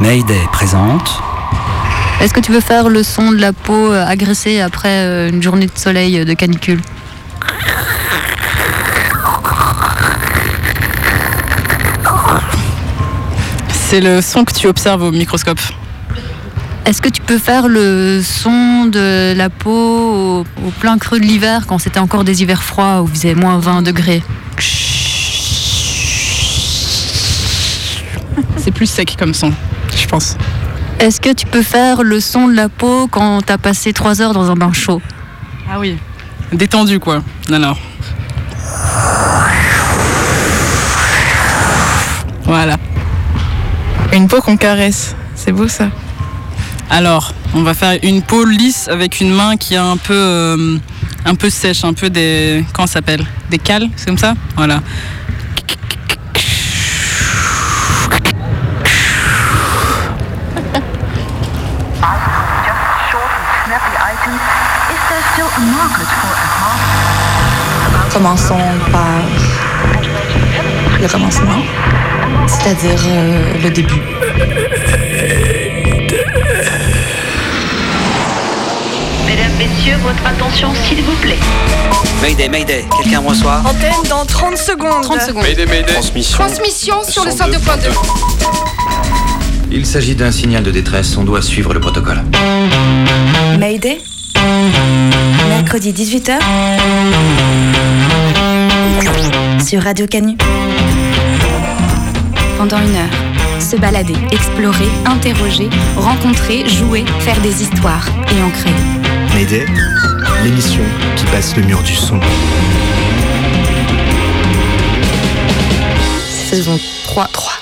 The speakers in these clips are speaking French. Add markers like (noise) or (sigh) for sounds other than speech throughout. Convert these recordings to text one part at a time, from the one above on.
Mayday présente. Est-ce que tu veux faire le son de la peau euh, agressée après euh, une journée de soleil euh, de canicule C'est le son que tu observes au microscope. Est-ce que tu peux faire le son de la peau au, au plein creux de l'hiver quand c'était encore des hivers froids où il faisait moins 20 degrés C'est plus sec comme son, je pense. Est-ce que tu peux faire le son de la peau quand t'as passé 3 heures dans un bain chaud? Ah oui. Détendu quoi. Alors. Voilà. Une peau qu'on caresse. C'est beau ça. Alors, on va faire une peau lisse avec une main qui est un peu, euh, un peu sèche, un peu des, comment ça s'appelle? Des cales, c'est comme ça? Voilà. Commençons par le commencement, c'est-à-dire euh, le début. Mesdames, Messieurs, votre attention s'il vous plaît. Mayday, Mayday, quelqu'un me reçoit Antenne dans 30 secondes. 30 secondes. Transmission. Transmission sur le 102.2. Il s'agit d'un signal de détresse, on doit suivre le protocole. Mayday Mercredi 18h sur Radio Canu. Pendant une heure, se balader, explorer, interroger, rencontrer, jouer, faire des histoires et en créer. Mayday, l'émission qui passe le mur du son. Saison 3. 3.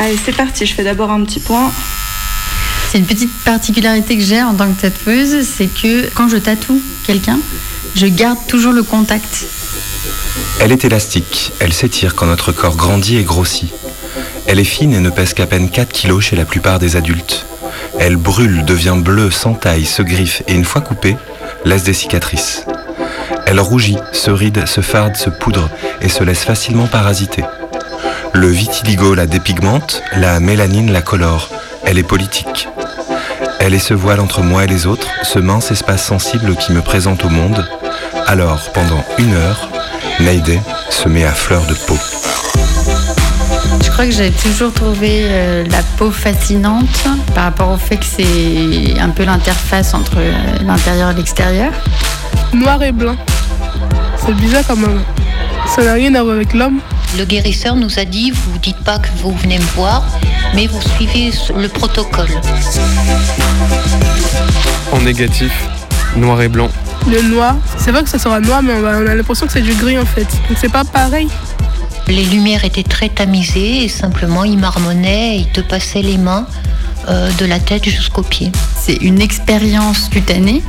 Allez, c'est parti, je fais d'abord un petit point. C'est une petite particularité que j'ai en tant que tatoueuse, c'est que quand je tatoue quelqu'un, je garde toujours le contact. Elle est élastique, elle s'étire quand notre corps grandit et grossit. Elle est fine et ne pèse qu'à peine 4 kilos chez la plupart des adultes. Elle brûle, devient bleue, s'entaille, se griffe et une fois coupée, laisse des cicatrices. Elle rougit, se ride, se farde, se poudre et se laisse facilement parasiter. Le vitiligo la dépigmente, la mélanine la colore. Elle est politique. Elle est ce voile entre moi et les autres, ce mince espace sensible qui me présente au monde. Alors, pendant une heure, Mayday se met à fleur de peau. Je crois que j'ai toujours trouvé euh, la peau fascinante par rapport au fait que c'est un peu l'interface entre euh, l'intérieur et l'extérieur. Noir et blanc. C'est bizarre quand même. Ça n'a rien à voir avec l'homme. Le guérisseur nous a dit, vous dites pas que vous venez me voir, mais vous suivez le protocole. En négatif, noir et blanc. Le noir, c'est vrai que ça sera noir, mais on, a l'impression que c'est du gris en fait. Donc c'est pas pareil. Les lumières étaient très tamisées et simplement il marmonnait et il te passait les mains euh, de la tête jusqu'aux pieds. C'est une expérience cutanée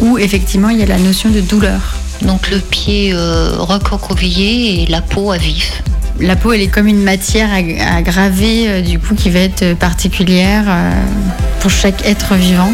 où effectivement il y a la notion de douleur. Donc le pied euh, recroquevillé et la peau à vif. La peau elle est comme une matière à, graver euh, du coup qui va être particulière euh, pour chaque être vivant.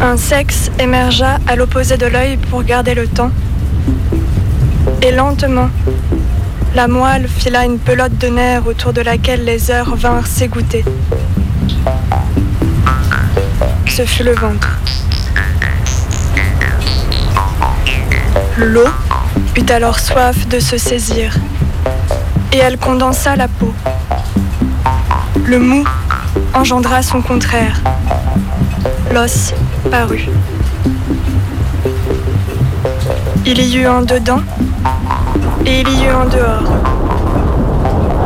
Un sexe émergea à l'opposé de l'œil pour garder le temps. Et lentement, la moelle fila une pelote de nerfs autour de laquelle les heures vinrent s'égoutter. Ce fut le ventre. L'eau eut alors soif de se saisir et elle condensa la peau. Le mou engendra son contraire. L'os parut. Il y eut un dedans et il y eut un dehors.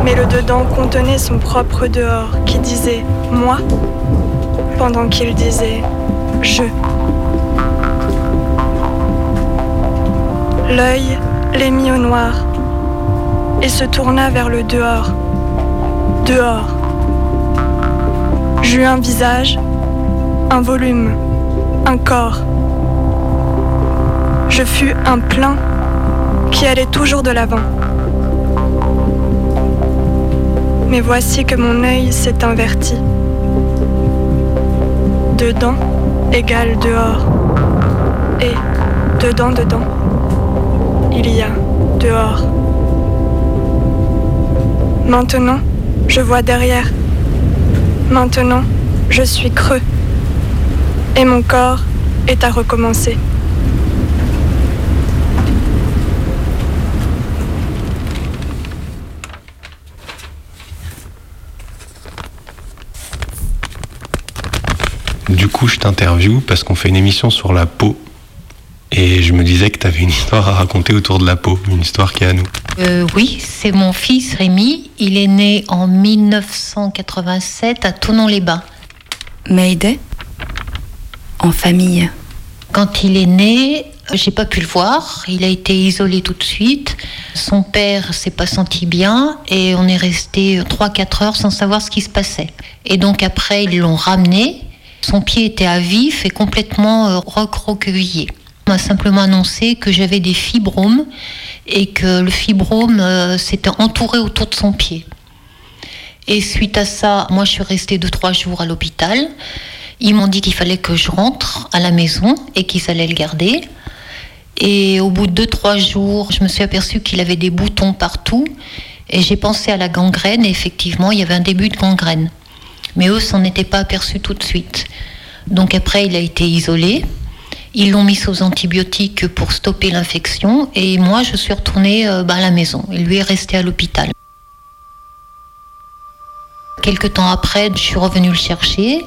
Mais le dedans contenait son propre dehors qui disait moi pendant qu'il disait je. L'œil les mit au noir et se tourna vers le dehors. Dehors. J'eus un visage, un volume, un corps. Je fus un plein qui allait toujours de l'avant. Mais voici que mon œil s'est inverti. Dedans égale dehors. Et dedans, dedans, il y a dehors. Maintenant, je vois derrière. Maintenant, je suis creux. Et mon corps est à recommencer. Du coup, je t'interviewe parce qu'on fait une émission sur la peau. Et je me disais que tu avais une histoire à raconter autour de la peau, une histoire qui est à nous. Euh, oui, c'est mon fils Rémi. Il est né en 1987 à Tonon-les-Bains. Mayday En famille. Quand il est né, j'ai pas pu le voir. Il a été isolé tout de suite. Son père s'est pas senti bien et on est resté 3-4 heures sans savoir ce qui se passait. Et donc après, ils l'ont ramené. Son pied était à vif et complètement euh, recroquevillé. M'a simplement annoncé que j'avais des fibromes et que le fibrome euh, s'était entouré autour de son pied. Et suite à ça, moi je suis restée 2-3 jours à l'hôpital. Ils m'ont dit qu'il fallait que je rentre à la maison et qu'ils allaient le garder. Et au bout de 2-3 jours, je me suis aperçue qu'il avait des boutons partout. Et j'ai pensé à la gangrène et effectivement, il y avait un début de gangrène. Mais eux s'en étaient pas aperçus tout de suite. Donc après, il a été isolé. Ils l'ont mis sous antibiotiques pour stopper l'infection. Et moi, je suis retournée euh, bah, à la maison. Et lui est resté à l'hôpital. Quelques temps après, je suis revenue le chercher.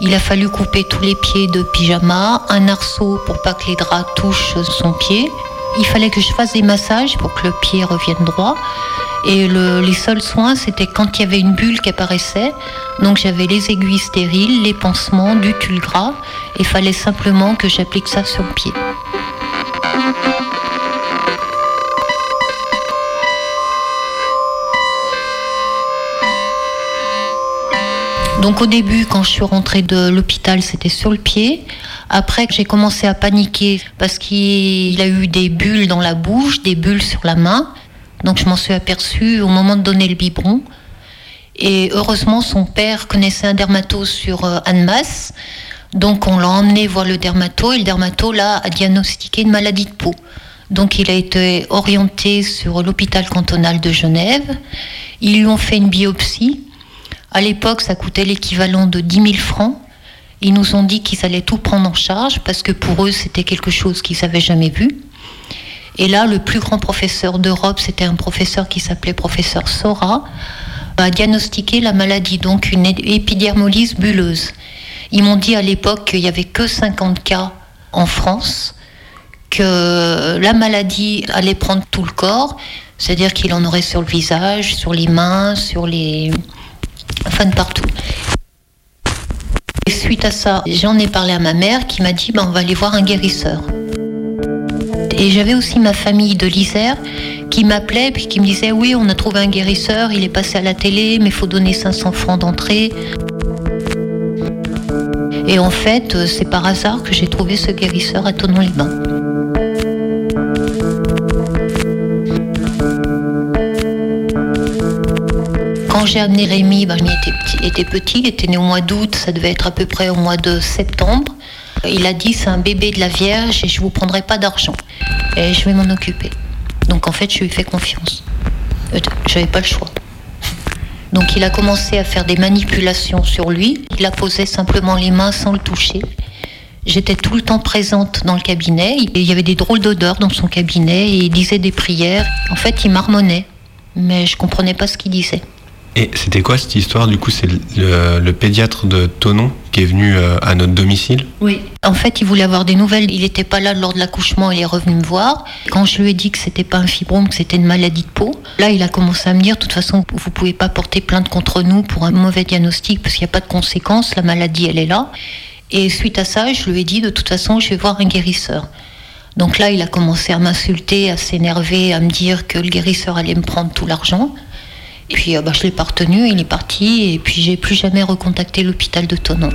Il a fallu couper tous les pieds de pyjama, un arceau pour pas que les draps touchent son pied. Il fallait que je fasse des massages pour que le pied revienne droit. Et le- les seuls soins, c'était quand il y avait une bulle qui apparaissait. Donc j'avais les aiguilles stériles, les pansements, du tulle gras. Il fallait simplement que j'applique ça sur le pied. Donc au début, quand je suis rentrée de l'hôpital, c'était sur le pied. Après, j'ai commencé à paniquer parce qu'il a eu des bulles dans la bouche, des bulles sur la main. Donc je m'en suis aperçue au moment de donner le biberon. Et heureusement, son père connaissait un dermato sur euh, Annemasse. Donc on l'a emmené voir le dermato et le dermato là a diagnostiqué une maladie de peau. Donc il a été orienté sur l'hôpital cantonal de Genève. Ils lui ont fait une biopsie. À l'époque, ça coûtait l'équivalent de 10 000 francs. Ils nous ont dit qu'ils allaient tout prendre en charge parce que pour eux, c'était quelque chose qu'ils n'avaient jamais vu. Et là, le plus grand professeur d'Europe, c'était un professeur qui s'appelait professeur Sora, a diagnostiqué la maladie, donc une épidermolyse bulleuse. Ils m'ont dit à l'époque qu'il n'y avait que 50 cas en France, que la maladie allait prendre tout le corps, c'est-à-dire qu'il en aurait sur le visage, sur les mains, sur les... de partout. Et suite à ça, j'en ai parlé à ma mère qui m'a dit ben, on va aller voir un guérisseur. Et j'avais aussi ma famille de l'Isère qui m'appelait puis qui me disait oui on a trouvé un guérisseur, il est passé à la télé mais il faut donner 500 francs d'entrée. Et en fait euh, c'est par hasard que j'ai trouvé ce guérisseur à Tonon-les-Bains. J'ai amené Rémi, ben, Rémi était petit, il était né au mois d'août, ça devait être à peu près au mois de septembre. Il a dit c'est un bébé de la Vierge et je vous prendrai pas d'argent. Et je vais m'en occuper. Donc en fait, je lui ai fait confiance. Euh, J'avais pas le choix. Donc il a commencé à faire des manipulations sur lui. Il a posé simplement les mains sans le toucher. J'étais tout le temps présente dans le cabinet. Il y avait des drôles d'odeurs dans son cabinet et il disait des prières. En fait, il marmonnait, mais je comprenais pas ce qu'il disait. Et c'était quoi cette histoire? Du coup, c'est le, pédiatre de Tonon qui est venu euh, à notre domicile? Oui. En fait, il voulait avoir des nouvelles. Il n'était pas là lors de l'accouchement. Il est revenu me voir. Quand je lui ai dit que c'était pas un fibrome, que c'était une maladie de peau, là, il a commencé à me dire, de toute façon, vous pouvez pas porter plainte contre nous pour un mauvais diagnostic parce qu'il n'y a pas de conséquences. La maladie, elle est là. Et suite à ça, je lui ai dit, de toute façon, je vais voir un guérisseur. Donc là, il a commencé à m'insulter, à s'énerver, à me dire que le guérisseur allait me prendre tout l'argent. Puis euh, bah, je l'ai pas retenu, il est parti et puis j'ai plus jamais recontacté l'hôpital de Tonon.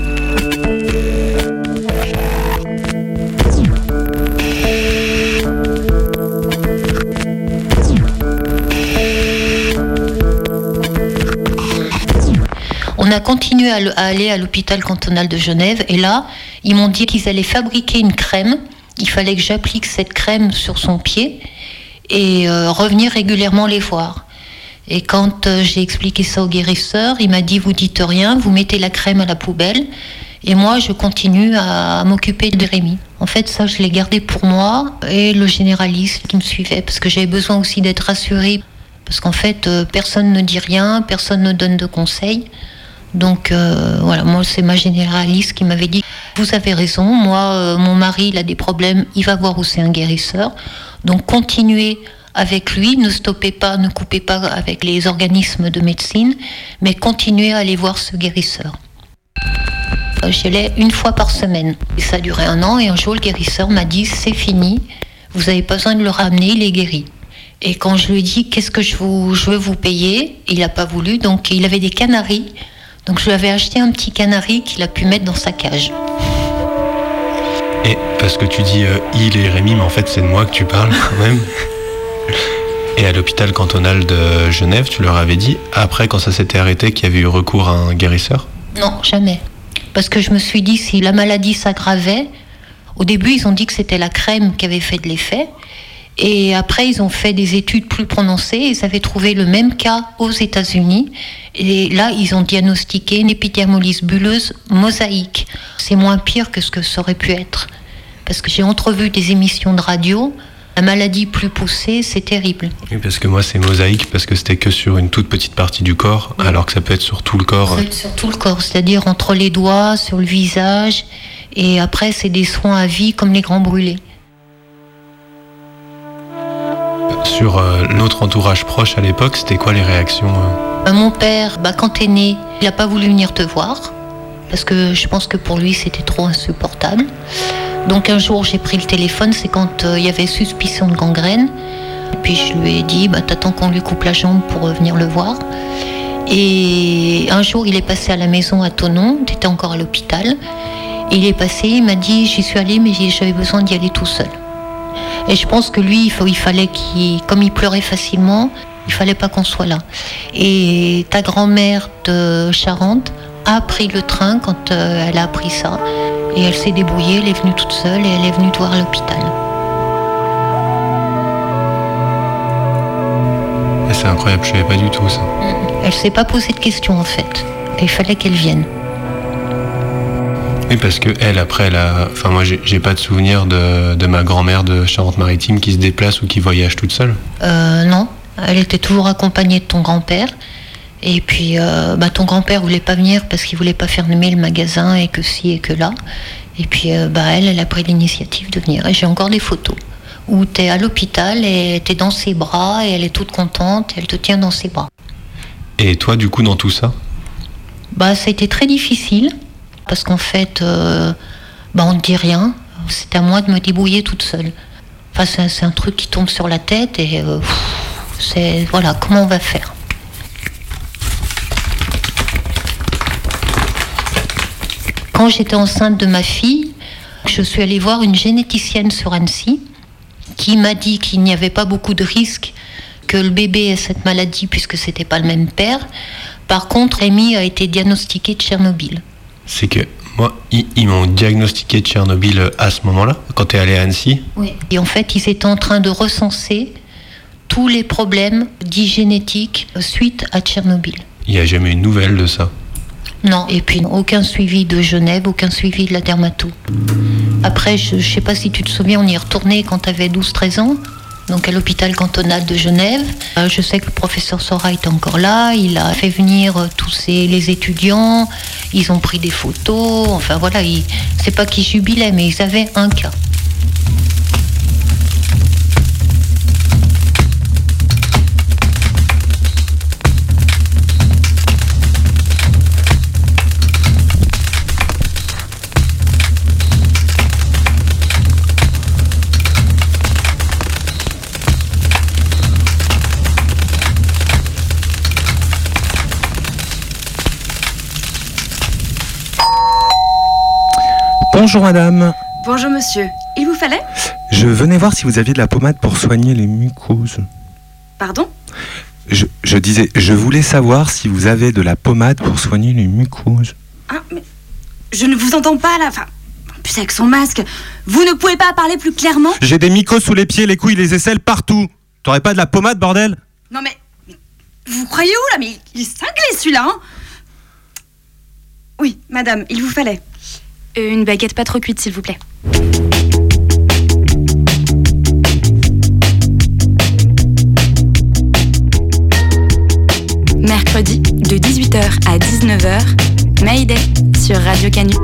On a continué à aller à l'hôpital cantonal de Genève et là, ils m'ont dit qu'ils allaient fabriquer une crème. Il fallait que j'applique cette crème sur son pied et euh, revenir régulièrement les voir. Et quand euh, j'ai expliqué ça au guérisseur, il m'a dit vous dites rien, vous mettez la crème à la poubelle et moi je continue à, m'occuper de Rémi. En fait, ça je l'ai gardé pour moi et le généraliste qui me suivait parce que j'avais besoin aussi d'être rassurée parce qu'en fait euh, personne ne dit rien, personne ne donne de conseils. Donc euh, voilà, moi c'est ma généraliste qui m'avait dit vous avez raison, moi mon mari il a des problèmes, il va voir où c'est un guérisseur. Donc continuez avec lui, ne stoppez pas, ne coupez pas avec les organismes de médecine, mais continuez à aller voir ce guérisseur. J'y allais une fois par semaine. Et ça a duré un an et un jour le guérisseur m'a dit c'est fini, vous n'avez pas besoin de le ramener, il est guéri. Et quand je lui ai dit qu'est-ce que je, vous, je veux vous payer, il n'a pas voulu, donc il avait des canaris. Donc je lui avais acheté un petit canari qu'il a pu mettre dans sa cage. Et parce que tu dis euh, il et Rémi, mais en fait c'est de moi que tu parles quand même. (laughs) Et à l'hôpital cantonal de Genève, tu leur avais dit, après quand ça s'était arrêté, qu'il y avait eu recours à un guérisseur? Non, jamais. Parce que je me suis dit, si la maladie s'aggravait, au début, ils ont dit que c'était la crème qui avait fait de l'effet. Et après, ils ont fait des études plus prononcées. Ils avaient trouvé le même cas aux États-Unis. Et là, ils ont diagnostiqué une épidermolyse bulleuse mosaïque. C'est moins pire que ce que ça aurait pu être. Parce que j'ai entrevu des émissions de radio. La maladie plus poussée, c'est terrible. Oui, parce que moi c'est mosaïque, parce que c'était que sur une toute petite partie du corps, alors que ça peut être sur tout le corps. Ça peut être sur tout le corps, c'est-à-dire entre les doigts, sur le visage. Et après, c'est des soins à vie comme les grands brûlés. Sur euh, notre entourage proche à l'époque, c'était quoi les réactions euh? Euh, Mon père, bah, quand t'es né, il n'a pas voulu venir te voir. Parce que je pense que pour lui, c'était trop insupportable. Donc un jour, j'ai pris le téléphone, c'est quand euh, il y avait suspicion de gangrène. Puis je lui ai dit, bah, t'attends qu'on lui coupe la jambe pour euh, venir le voir. Et un jour, il est passé à la maison à Tonon, t'étais encore à l'hôpital. Il est passé, il m'a dit, j'y suis allé, mais j'avais besoin d'y aller tout seul. Et je pense que lui, il, il fallait qu'il, comme il pleurait facilement, il fallait pas qu'on soit là. Et ta grand-mère de Charente a pris le train quand euh, elle a appris ça. Et elle s'est débrouillée, elle est venue toute seule et elle est venue te voir à l'hôpital. Et C'est incroyable, je savais pas du tout ça. Elle s'est pas posé de questions en fait. Et il fallait qu'elle vienne. Oui, parce que elle, après, elle a. Enfin, moi, j'ai pas de souvenir de, de ma grand-mère de Charente-Maritime qui se déplace ou qui voyage toute seule. Euh, non, elle était toujours accompagnée de ton grand-père. Et puis, euh, bah, ton grand-père voulait pas venir parce qu'il voulait pas fermer le magasin et que si et que là. Et puis, euh, bah, elle, elle a pris l'initiative de venir. Et j'ai encore des photos où tu es à l'hôpital et tu es dans ses bras et elle est toute contente et elle te tient dans ses bras. Et toi, du coup, dans tout ça? Bah, ça a été très difficile parce qu'en fait, euh, bah, on ne dit rien. C'est à moi de me débrouiller toute seule. Enfin, c'est un- truc qui tombe sur la tête et c'est voilà comment on va faire? Quand j'étais enceinte de ma fille, je suis allée voir une généticienne sur Annecy qui m'a dit qu'il n'y avait pas beaucoup de risques que le bébé ait cette maladie puisque c'était pas le même père. Par contre, Rémi a été diagnostiqué de Tchernobyl. C'est que moi, ils, ils m'ont diagnostiqué Tchernobyl à ce moment-là, quand t'es allé à Annecy. Et en fait, ils étaient en train de recenser tous les problèmes dits génétiques suite à Tchernobyl. Il n'y a jamais eu de nouvelles de ça. Non, et puis aucun suivi de Genève, aucun suivi de la dermato. Après, je ne sais pas si tu te souviens, on y est quand tu avais 12-13 ans, donc à l'hôpital cantonal de Genève. Euh, je sais que le professeur Sora est encore là, il a fait venir euh, tous les étudiants, ils ont pris des photos, enfin voilà, c'est pas qu'ils jubilaient, mais ils avaient un cas. Bonjour madame. Bonjour monsieur. Il vous fallait Je venais voir si vous aviez de la pommade pour soigner les mucoses. Pardon je, je disais, je voulais savoir si vous avez de la pommade pour soigner les mucoses. Ah, mais je ne vous entends pas là. Enfin, en plus avec son masque, vous ne pouvez pas parler plus clairement J'ai des mycoses sous les pieds, les couilles, les aisselles partout. T'aurais pas de la pommade, bordel? Non mais, mais vous croyez où là? Mais il est cinglé celui-là, hein? Oui, madame, il vous fallait. Une baguette pas trop cuite, s'il vous plaît. Mercredi, de 18h à 19h, Mayday sur Radio Canu.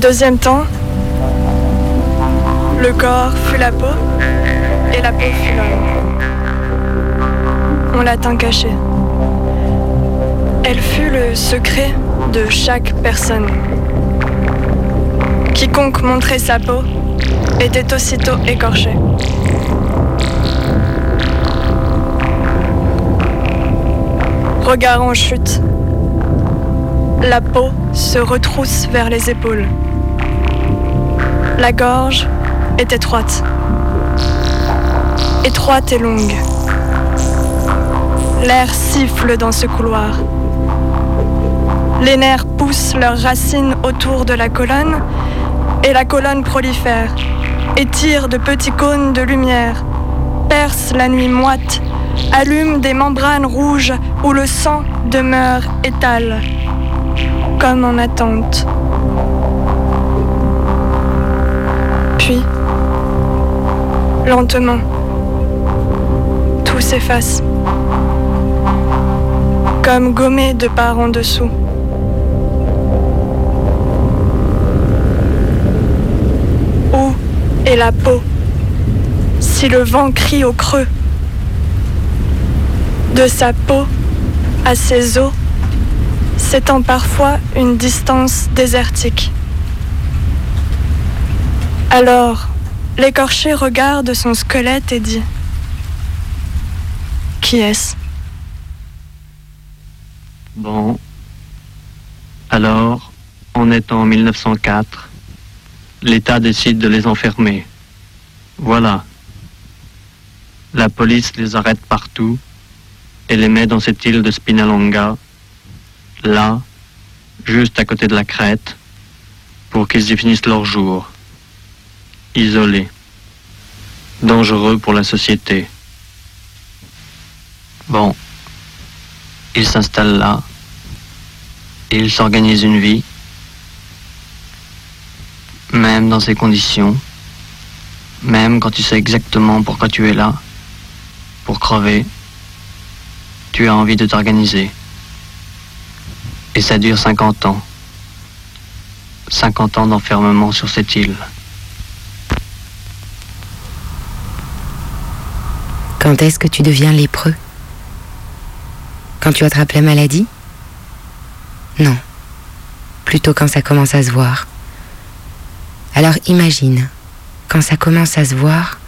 Deuxième temps, le corps fut la peau et la peau fut l'homme. On l'a tant caché. Elle fut le secret de chaque personne. Quiconque montrait sa peau était aussitôt écorché. Regard en chute. La peau se retrousse vers les épaules. La gorge est étroite. Étroite et longue. L'air siffle dans ce couloir. Les nerfs poussent leurs racines autour de la colonne et la colonne prolifère, étire de petits cônes de lumière, perce la nuit moite, allume des membranes rouges où le sang demeure étale, comme en attente. Lentement, tout s'efface, comme gommé de part en dessous. Où est la peau si le vent crie au creux De sa peau à ses os s'étend parfois une distance désertique. Alors, l'écorché regarde son squelette et dit Qui est-ce? Bon. Alors, on est en 1904. L'État décide de les enfermer. Voilà. La police les arrête partout et les met dans cette île de Spinalonga, là, juste à côté de la crête, pour qu'ils y finissent leur jour. Isolés. Dangereux pour la société. Bon. Ils s'installent là. Et ils s'organisent une vie. Même dans ces conditions. Même quand tu sais exactement pourquoi tu es là. Pour crever. Tu as envie de t'organiser. Et ça dure 50 ans. 50 ans d'enfermement sur cette île. Quand est-ce que tu deviens lépreux Quand tu attrapes la maladie Non. Plutôt quand ça commence à se voir. Alors imagine, quand ça commence à se voir,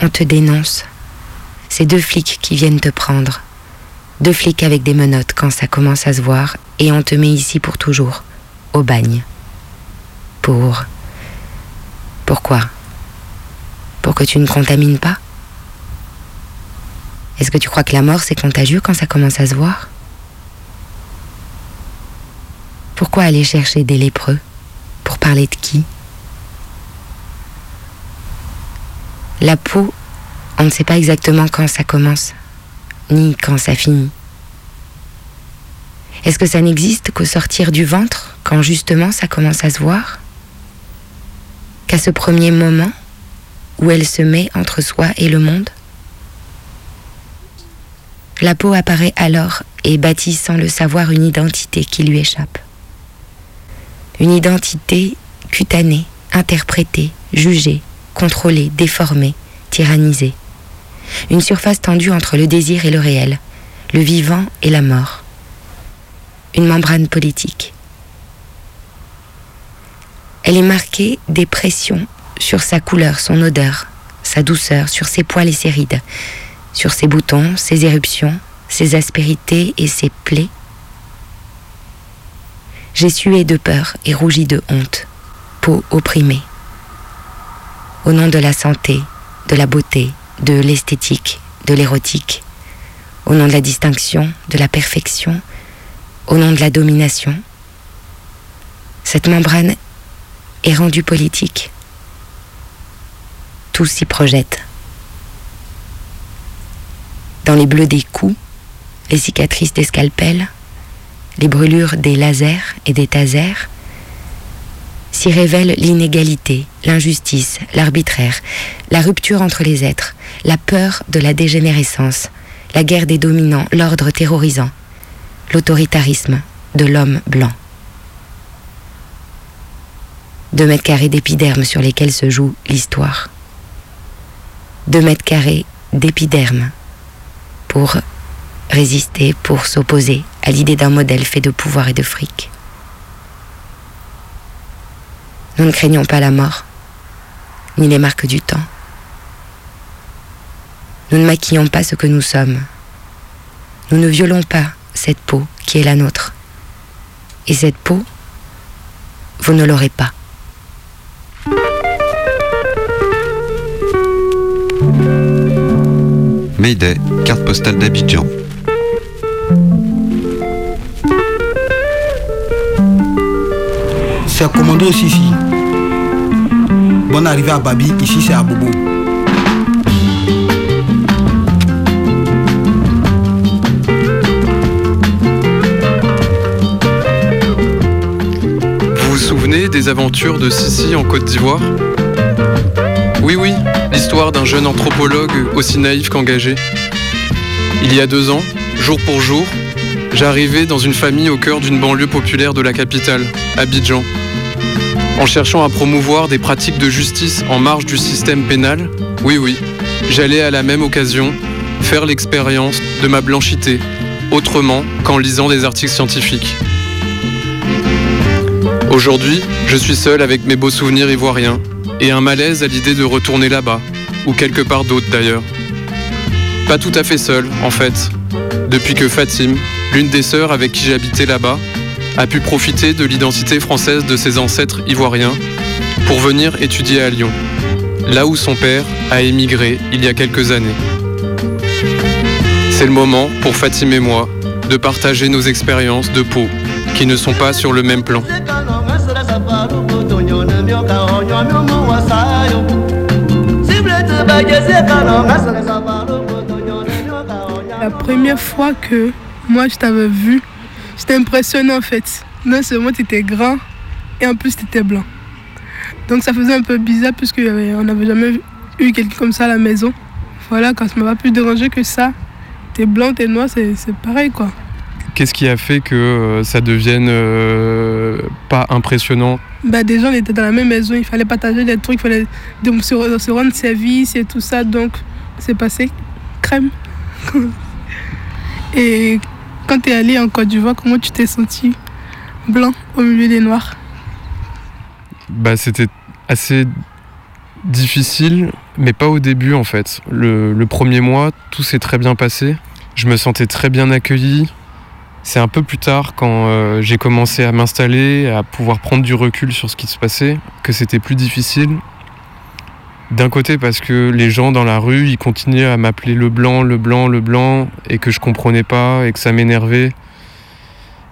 on te dénonce. C'est deux flics qui viennent te prendre. Deux flics avec des menottes quand ça commence à se voir et on te met ici pour toujours, au bagne. Pour... Pourquoi? Pour que tu ne contamines pas? Est-ce que tu crois que la mort c'est contagieux quand ça commence à se voir? Pourquoi aller chercher des lépreux? Pour parler de qui? La peau, on ne sait pas exactement quand ça commence, ni quand ça finit. Est-ce que ça n'existe qu'au sortir du ventre, quand justement ça commence à se voir? Qu'à ce premier moment où elle se met entre soi et le monde? La peau apparaît alors et bâtit sans le savoir une identité qui lui échappe. Une identité cutanée, interprétée, jugée, contrôlée, déformée, tyrannisée. Une surface tendue entre le désir et le réel, le vivant et la mort. Une membrane politique. Elle est marquée des pressions sur sa couleur, son odeur, sa douceur, sur ses poils et ses rides, sur ses boutons, ses éruptions, ses aspérités et ses plaies. J'ai sué de peur et rougi de honte, peau opprimée. Au nom de la santé, de la beauté, de l'esthétique, de l'érotique, au nom de la distinction, de la perfection, au nom de la domination. Cette membrane est rendue politique. Tout s'y projette. Dans les bleus des coups, les cicatrices des scalpels, les brûlures des lasers et des tasers, s'y révèle l'inégalité, l'injustice, l'arbitraire, la rupture entre les êtres, la peur de la dégénérescence, la guerre des dominants, l'ordre terrorisant, l'autoritarisme de l'homme blanc. Deux mètres carrés d'épiderme sur lesquels se joue l'histoire. Deux mètres carrés d'épiderme pour résister, pour s'opposer à l'idée d'un modèle fait de pouvoir et de fric. Nous ne craignons pas la mort, ni les marques du temps. Nous ne maquillons pas ce que nous sommes. Nous ne violons pas cette peau qui est la nôtre. Et cette peau, vous ne l'aurez pas. Mayday, carte postale d'Abidjan. C'est commando Sissi. Bonne arrivée à Babi, ici c'est à Bobo. Vous vous souvenez des aventures de Sissi en Côte d'Ivoire? Oui, oui, l'histoire d'un jeune anthropologue aussi naïf qu'engagé. Il y a deux ans, jour pour jour, j'arrivais dans une famille au cœur d'une banlieue populaire de la capitale, Abidjan. En cherchant à promouvoir des pratiques de justice en marge du système pénal, oui oui, j'allais à la même occasion faire l'expérience de ma blanchité, autrement qu'en lisant des articles scientifiques. Aujourd'hui, je suis seul avec mes beaux souvenirs ivoiriens, et un malaise à l'idée de retourner là-bas, ou quelque part d'autre d'ailleurs. Pas tout à fait seul, en fait, depuis que Fatim, l'une des sœurs avec qui habité là-bas, a pu profiter de l'identité française de ses ancêtres ivoiriens pour venir étudier à Lyon, là où son père a émigré il y a quelques années. C'est le moment pour Fatim et moi de partager nos expériences de peau qui ne sont pas sur le même plan. La première fois que moi je t'avais vu, j'étais impressionnée en fait. Non seulement tu étais grand et en plus tu étais blanc. Donc ça faisait un peu bizarre puisque on n'avait jamais eu quelqu'un comme ça à la maison. Voilà, quand ça m'a pas plus dérangé que ça. T'es blanc, t'es noir, c'est c'est pareil quoi. Qu'est-ce qui a fait que euh, ça devienne euh, pas impressionnant Bah déjà on était dans la même maison, il fallait partager des trucs, il fallait se, rendre service et tout ça, donc c'est passé crème. (laughs) et quand t'es allé en Côte d'Ivoire, comment tu t'es senti blanc au milieu des noirs? Bah, C'était assez difficile, mais pas au début en fait. Le, le premier mois, tout s'est très bien passé. Je me sentais très bien accueilli. C'est un peu plus tard, quand euh, j'ai commencé à m'installer, à pouvoir prendre du recul sur ce qui se passait, que c'était plus difficile. D'un côté parce que les gens dans la rue, ils continuaient à m'appeler le blanc, le blanc, le blanc, et que je comprenais pas, et que ça m'énervait.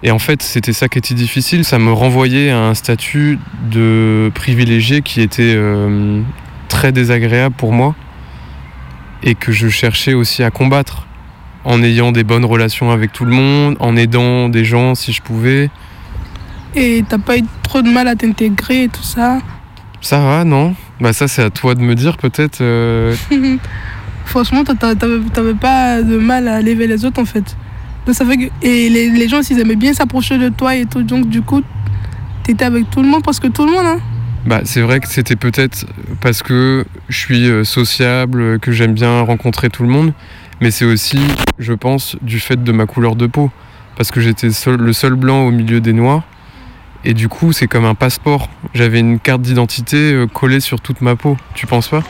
Et en fait, c'était ça qui était difficile, ça me renvoyait à un statut de privilégié qui était euh, très désagréable pour moi, et que je cherchais aussi à combattre, en ayant des bonnes relations avec tout le monde, en aidant des gens si je pouvais. Et t'as pas eu trop de mal à t'intégrer et tout ça Ça va, non? Bah ça c'est à toi de me dire peut-être. euh, (laughs) Franchement, t'avais pas de mal à aller vers les autres en fait. Donc, ça fait que... Et les, les gens, ils aimaient bien s'approcher de toi et tout. Donc du coup, t'étais avec tout le monde, parce que tout le monde. Hein. Bah, c'est vrai que c'était peut-être parce que je suis euh, sociable, que j'aime bien rencontrer tout le monde, mais c'est aussi, je pense, du fait de ma couleur de peau. Parce que j'étais le seul blanc au milieu des noirs, et du coup, c'est comme un passeport. J'avais une carte d'identité euh, collée sur toute ma peau. Tu penses pas?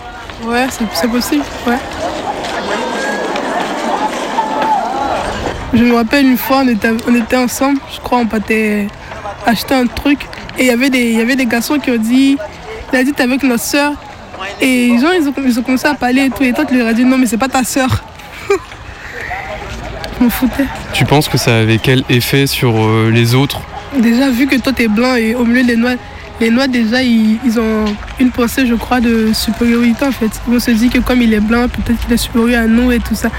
Ouais, c'est possible, ouais. Je me rappelle une fois, on était, ensemble, je crois, on partait acheter un truc. Et il y avait des- il y avait des garçons qui ont dit, il a dit, t'es avec notre soeur. Et les gens, ils ont, ils ont commencé à parler et tout. Et toi, tu leur as dit, non, mais c'est pas ta soeur. Je m'en foutais. Tu penses que ça avait quel effet sur euh, les autres? Déjà, vu que toi, t'es blanc et au milieu des noirs, les noirs, déjà, ils, ils ont une pensée, je crois, de supériorité, en fait. Ils vont se dire que comme il est blanc, peut-être qu'il est supérieur à nous et tout ça.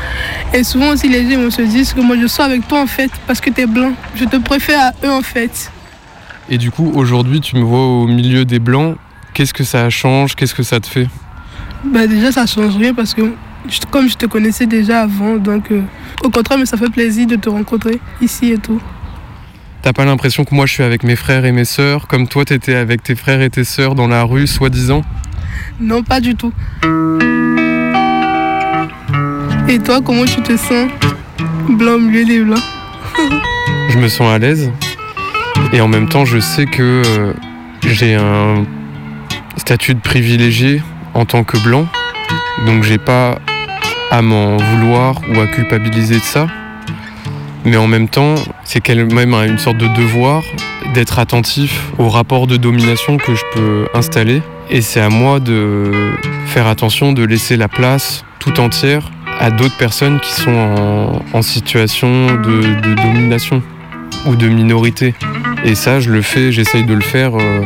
Et souvent aussi, les gens vont se dire que moi, je sors avec toi, en fait, parce que t'es blanc. Je te préfère à eux, en fait. Et du coup, aujourd'hui, tu me vois au milieu des blancs. Qu'est-ce que ça change? Qu'est-ce que ça te fait? Bah, déjà, ça change rien parce que, comme je te connaissais déjà avant, donc, euh, au contraire, mais ça fait plaisir de te rencontrer ici et tout. T'as pas l'impression que moi je suis avec mes frères et mes sœurs, comme toi t'étais avec tes frères et tes sœurs dans la rue, soi-disant? Non, pas du tout. Et toi, comment tu te sens? Blanc au milieu des blancs. Je me sens à l'aise. Et en même temps, je sais que euh, j'ai un statut de privilégié en tant que blanc. Donc j'ai pas à m'en vouloir ou à culpabiliser de ça. Mais en même temps, c'est quand même une sorte de devoir d'être attentif au rapport de domination que je peux installer. Et c'est à moi de faire attention, de laisser la place tout entière à d'autres personnes qui sont en, situation de, de domination ou de minorité. Et ça, je le fais, j'essaye de le faire euh,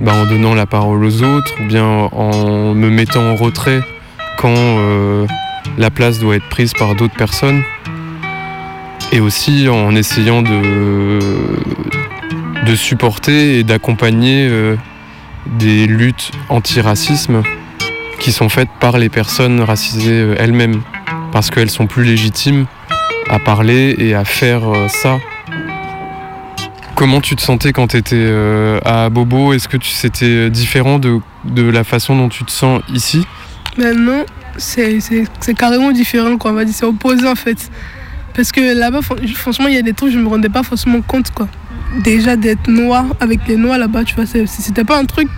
bah, en donnant la parole aux autres, ou bien en me mettant en retrait quand euh, la place doit être prise par d'autres personnes. Et aussi en essayant de, supporter et d'accompagner euh, des luttes anti-racisme qui sont faites par les personnes racisées euh, elles-mêmes, parce qu'elles sont plus légitimes à parler et à faire euh, ça. Comment tu te sentais quand tu étais à Bobo? Est-ce que c'était différent de, de la façon dont tu te sens ici? Maintenant, c'est c'est- carrément différent, quoi. On va dire, c'est opposé en fait. Parce que là-bas, fran- franchement, il y a des trucs, je me rendais pas forcément compte, quoi. Déjà d'être noir avec les noirs là-bas, tu vois, c'était pas un truc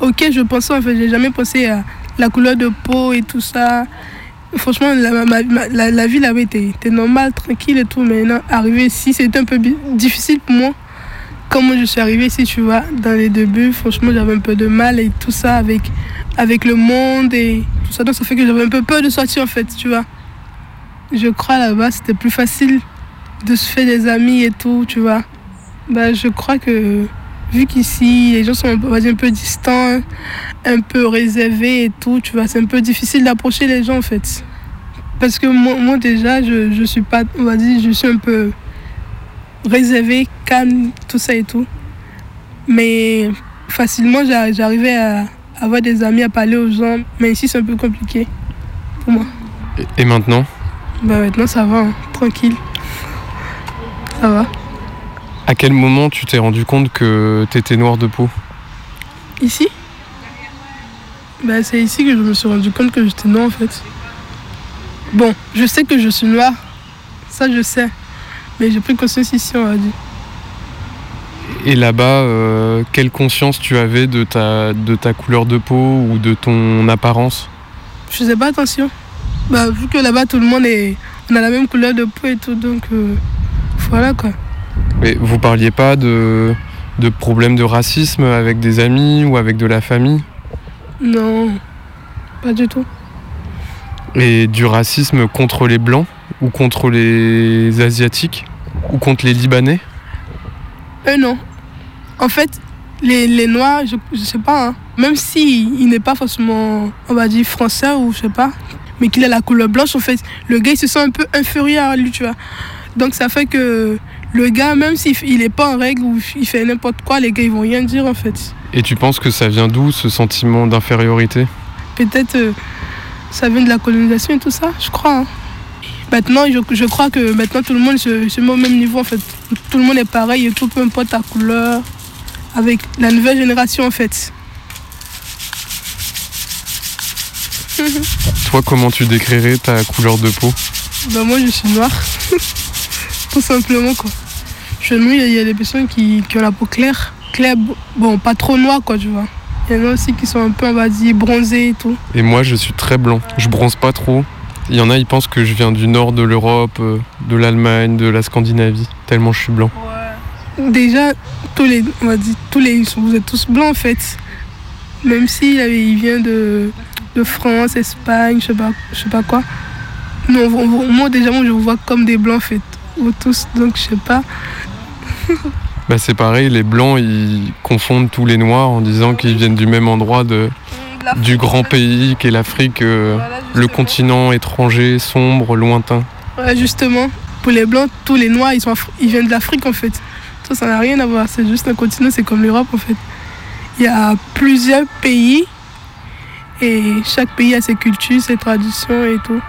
ok, je pensais en fait, j'ai jamais pensé à la couleur de peau et tout ça. Franchement, la, la, vie là-bas était, était normale, tranquille et tout. Mais non, arriver ici, c'était un peu difficile pour moi. Comment je suis arrivée ici, tu vois, dans les débuts, franchement, j'avais un peu de mal et tout ça avec, avec le monde et tout ça. Donc, ça fait que j'avais un peu peur de sortir, en fait, tu vois. Je crois là-bas, c'était plus facile de se faire des amis et tout, tu vois. Bah, je crois que vu qu'ici, les gens sont un peu, distants, un peu réservés et tout, tu vois, c'est un peu difficile d'approcher les gens en fait. Parce que moi, moi, déjà, je, je suis pas, on va dire, je suis un peu réservée, calme, tout ça et tout. Mais facilement, j'a- j'arrivais à avoir des amis, à parler aux gens. Mais ici, c'est un peu compliqué pour moi. Et- maintenant? Bah maintenant, ça va, hein, tranquille. Ça va. À quel moment tu t'es rendu compte que t'étais noir de peau? Ici? Bah, C'est ici que je me suis rendu compte que j'étais noire en fait. Bon, je sais que je suis noire, ça je sais. Mais j'ai pris conscience ici, on va dire. Et là-bas, euh, quelle conscience tu avais de ta, de ta couleur de peau ou de ton apparence? Je faisais pas attention. Bah, vu que là-bas tout le monde est. On a la même couleur de peau et tout, donc euh, voilà quoi. Mais vous parliez pas de, de problèmes de racisme avec des amis ou avec de la famille? Non, pas du tout. Et du racisme contre les blancs? Ou contre les asiatiques ou contre les libanais? Euh, non. En fait, les, les noirs, je, je sais pas, hein, même si il n'est pas forcément, on va dire, français ou je sais pas, mais qu'il a la couleur blanche, en fait, le gars, il se sent un peu inférieur à lui, tu vois. Donc ça fait que le gars, même s'il il est pas en règle ou il fait n'importe quoi, les gars, ils vont rien dire, en fait. Et tu penses que ça vient d'où ce sentiment d'infériorité? Peut-être euh, ça vient de la colonisation et tout ça, je crois. hein. Maintenant, je, je crois que maintenant tout le monde se, se met au même niveau en fait. Tout le monde est pareil et tout, peu importe ta couleur. Avec la nouvelle génération en fait. (laughs) Toi, comment tu décrirais ta couleur de peau? Ben moi je suis noire. (laughs) tout simplement quoi. Chez nous, il y a- il y, a des personnes qui, qui ont la peau claire. Claire, bon, pas trop noire quoi, tu vois. Il y en a aussi qui sont un peu, on va dire, bronzés et tout. Et moi, je suis très blanc. Je bronze pas trop. Il y en a, ils pensent que je viens du nord de l'Europe, euh, de l'Allemagne, de la Scandinavie, tellement je suis blanc. Déjà, tous les, on va dire, tous les, vous êtes tous blancs en fait. Même s'il il vient de, de France, Espagne, je sais pas, je sais pas quoi. Non, moi déjà, moi je vous vois comme des blancs en fait. Vous tous, donc je sais pas. (laughs) Bah, c'est pareil, les blancs, ils confondent tous les noirs en disant qu'ils viennent du même endroit de, du grand pays qu'est l'Afrique, euh, le continent étranger, sombre, lointain. Ouais, justement, pour les blancs, tous les noirs, ils, sont ils viennent de l'Afrique en fait. Ça, ça n'a rien à voir. C'est juste un continent, c'est comme l'Europe en fait. Il y a plusieurs pays et chaque pays a ses cultures, ses traditions et tout.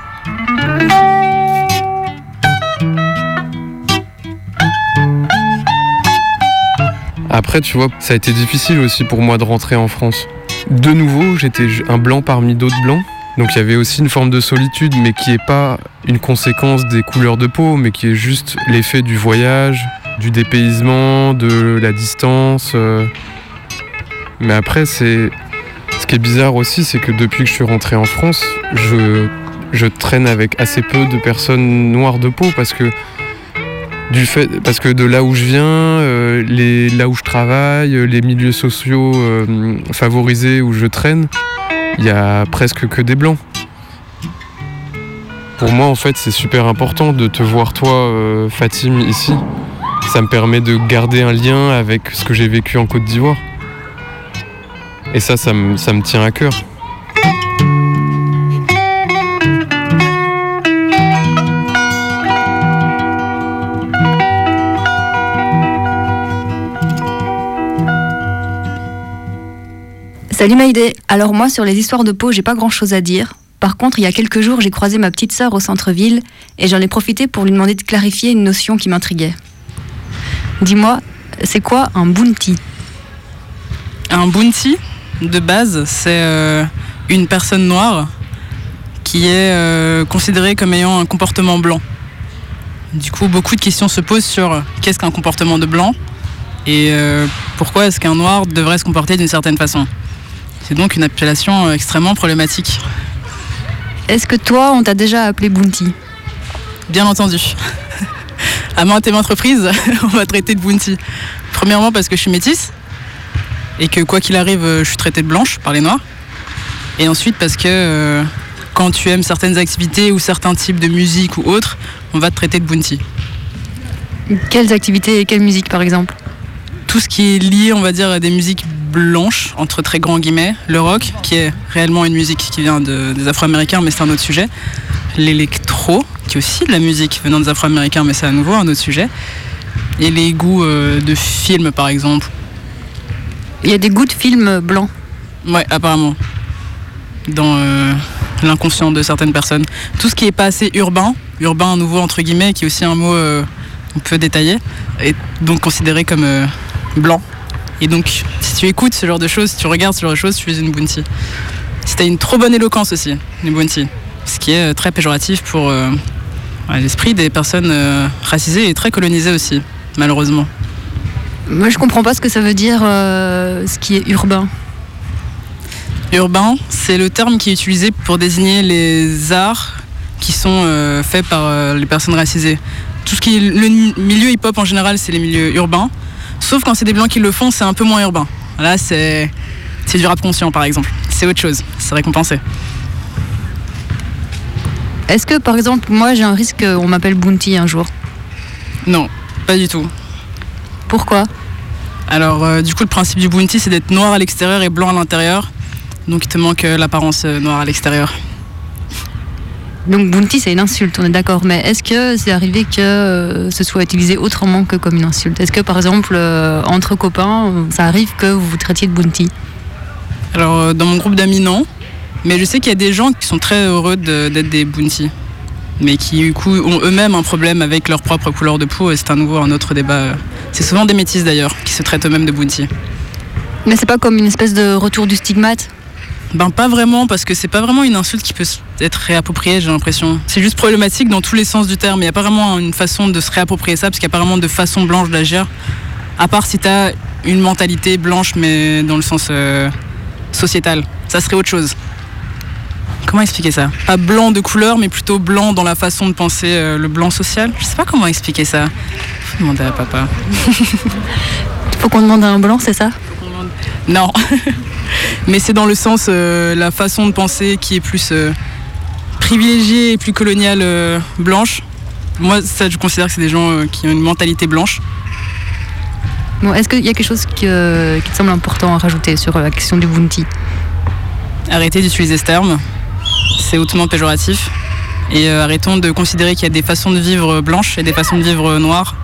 Après, tu vois, ça a été difficile aussi pour moi de rentrer en France. De nouveau, j'étais un blanc parmi d'autres blancs. Donc il y avait aussi une forme de solitude, mais qui n'est pas une conséquence des couleurs de peau, mais qui est juste l'effet du voyage, du dépaysement, de la distance. euh. Mais après, c'est ce qui est bizarre aussi, c'est que depuis que je suis rentré en France, je, traîne avec assez peu de personnes noires de peau parce que du fait parce que de là où je viens, euh, là où je travaille, les milieux sociaux euh, favorisés où je traîne, il y a presque que des blancs. Pour moi, en fait, c'est super important de te voir toi, euh, Fatim, ici. Ça me permet de garder un lien avec ce que j'ai vécu en Côte d'Ivoire. Et ça, ça me, ça me tient à cœur. Salut Maïdé. Alors moi sur les histoires de peau, j'ai pas grand-chose à dire. Par contre, il y a quelques jours, j'ai croisé ma petite sœur au centre-ville et j'en ai profité pour lui demander de clarifier une notion qui m'intriguait. Dis-moi, c'est quoi un bounty? Un bounty, de base, c'est euh, une personne noire qui est euh, considérée comme ayant un comportement blanc. Du coup, beaucoup de questions se posent sur qu'est-ce qu'un comportement de blanc et euh, pourquoi est-ce qu'un noir devrait se comporter d'une certaine façon. C'est donc une appellation euh, extrêmement problématique. Est-ce que toi, on t'a déjà appelé Bounty Bien entendu. à maintes et maintes reprises, (laughs) on va traiter de Bounty. Premièrement parce que je suis métisse et que quoi qu'il arrive, euh, je suis traitée de blanche par les noirs. Et ensuite parce que euh, quand tu aimes certaines activités ou certains types de musique ou autres, on va te traiter de Bounty. Quelles activités et quelle musique par exemple? Tout ce qui est lié, on va dire, à des musiques blanches, entre très grands guillemets, le rock, qui est réellement une musique qui vient de- des Afro-Américains, mais c'est un autre sujet. L'électro, qui est aussi de la musique venant des Afro-Américains, mais c'est à nouveau un autre sujet. Et les goûts euh, de films, par exemple. Il y a des goûts de films blancs. Ouais, apparemment. Dans euh, l'inconscient de certaines personnes. Tout ce qui est pas assez urbain, urbain à nouveau entre guillemets, qui est aussi un mot euh, un peu détaillé, est donc considéré comme euh, blanc. Et donc, si tu écoutes ce genre de choses, si tu regardes ce genre de choses, tu es une bounty. Si tu as une trop bonne éloquence aussi, une bounty. Ce qui est euh, très péjoratif pour euh, l'esprit des personnes euh, racisées et très colonisées aussi, malheureusement. Moi, je comprends pas ce que ça veut dire, euh, ce qui est urbain. Urbain, c'est le terme qui est utilisé pour désigner les arts qui sont faits par les personnes racisées. Tout ce qui est le milieu hip-hop en général, c'est les milieux urbains. Sauf quand c'est des blancs qui le font, c'est un peu moins urbain. Là, c'est c'est du rap conscient, par exemple. C'est autre chose. C'est récompensé. Est-ce que par exemple, moi j'ai un risque qu'on m'appelle Bounty un jour? Non, pas du tout. Pourquoi? Alors, euh, du coup, le principe du bounty, c'est d'être noir à l'extérieur et blanc à l'intérieur. Donc, il te manque euh, l'apparence euh, noire à l'extérieur. Donc Bounty c'est une insulte, on est d'accord, mais est-ce que c'est arrivé que euh, ce soit utilisé autrement que comme une insulte? Est-ce que par exemple, euh, entre copains, ça arrive que vous vous traitiez de Bounty? Alors, euh, dans mon groupe d'amis, non. Mais je sais qu'il y a des gens qui sont très heureux de- d'être des bounty. Mais qui, du coup, ont eux-mêmes un problème avec leur propre couleur de peau. Et c'est à nouveau un autre débat. C'est souvent des métis d'ailleurs, qui se traitent eux-mêmes de bounty. Mais c'est pas comme une espèce de retour du stigmate? Ben, pas vraiment, parce que c'est pas vraiment une insulte qui peut être réappropriée, j'ai l'impression. C'est juste problématique dans tous les sens du terme. Il n'y a pas vraiment une façon de se réapproprier ça, parce qu'il n'y a pas vraiment de façon blanche d'agir. À part si tu as une mentalité blanche, mais dans le sens euh, sociétal. Ça serait autre chose. Comment expliquer ça? Pas blanc de couleur, mais plutôt blanc dans la façon de penser euh, le blanc social? Je sais pas comment expliquer ça. Faut demander à papa. (laughs) Faut qu'on demande à un blanc, c'est ça? Non. (laughs) Mais c'est dans le sens, euh, la façon de penser qui est plus euh, privilégiée et plus coloniale euh, blanche. Moi, ça, je considère que c'est des gens qui ont une mentalité blanche. Bon, est-ce qu'il y a quelque chose que- qui te semble important à rajouter sur la question du Bounty? Arrêtez d'utiliser ce terme. C'est hautement péjoratif. Et arrêtons de considérer qu'il y a des façons de vivre blanches et des façons de vivre noires.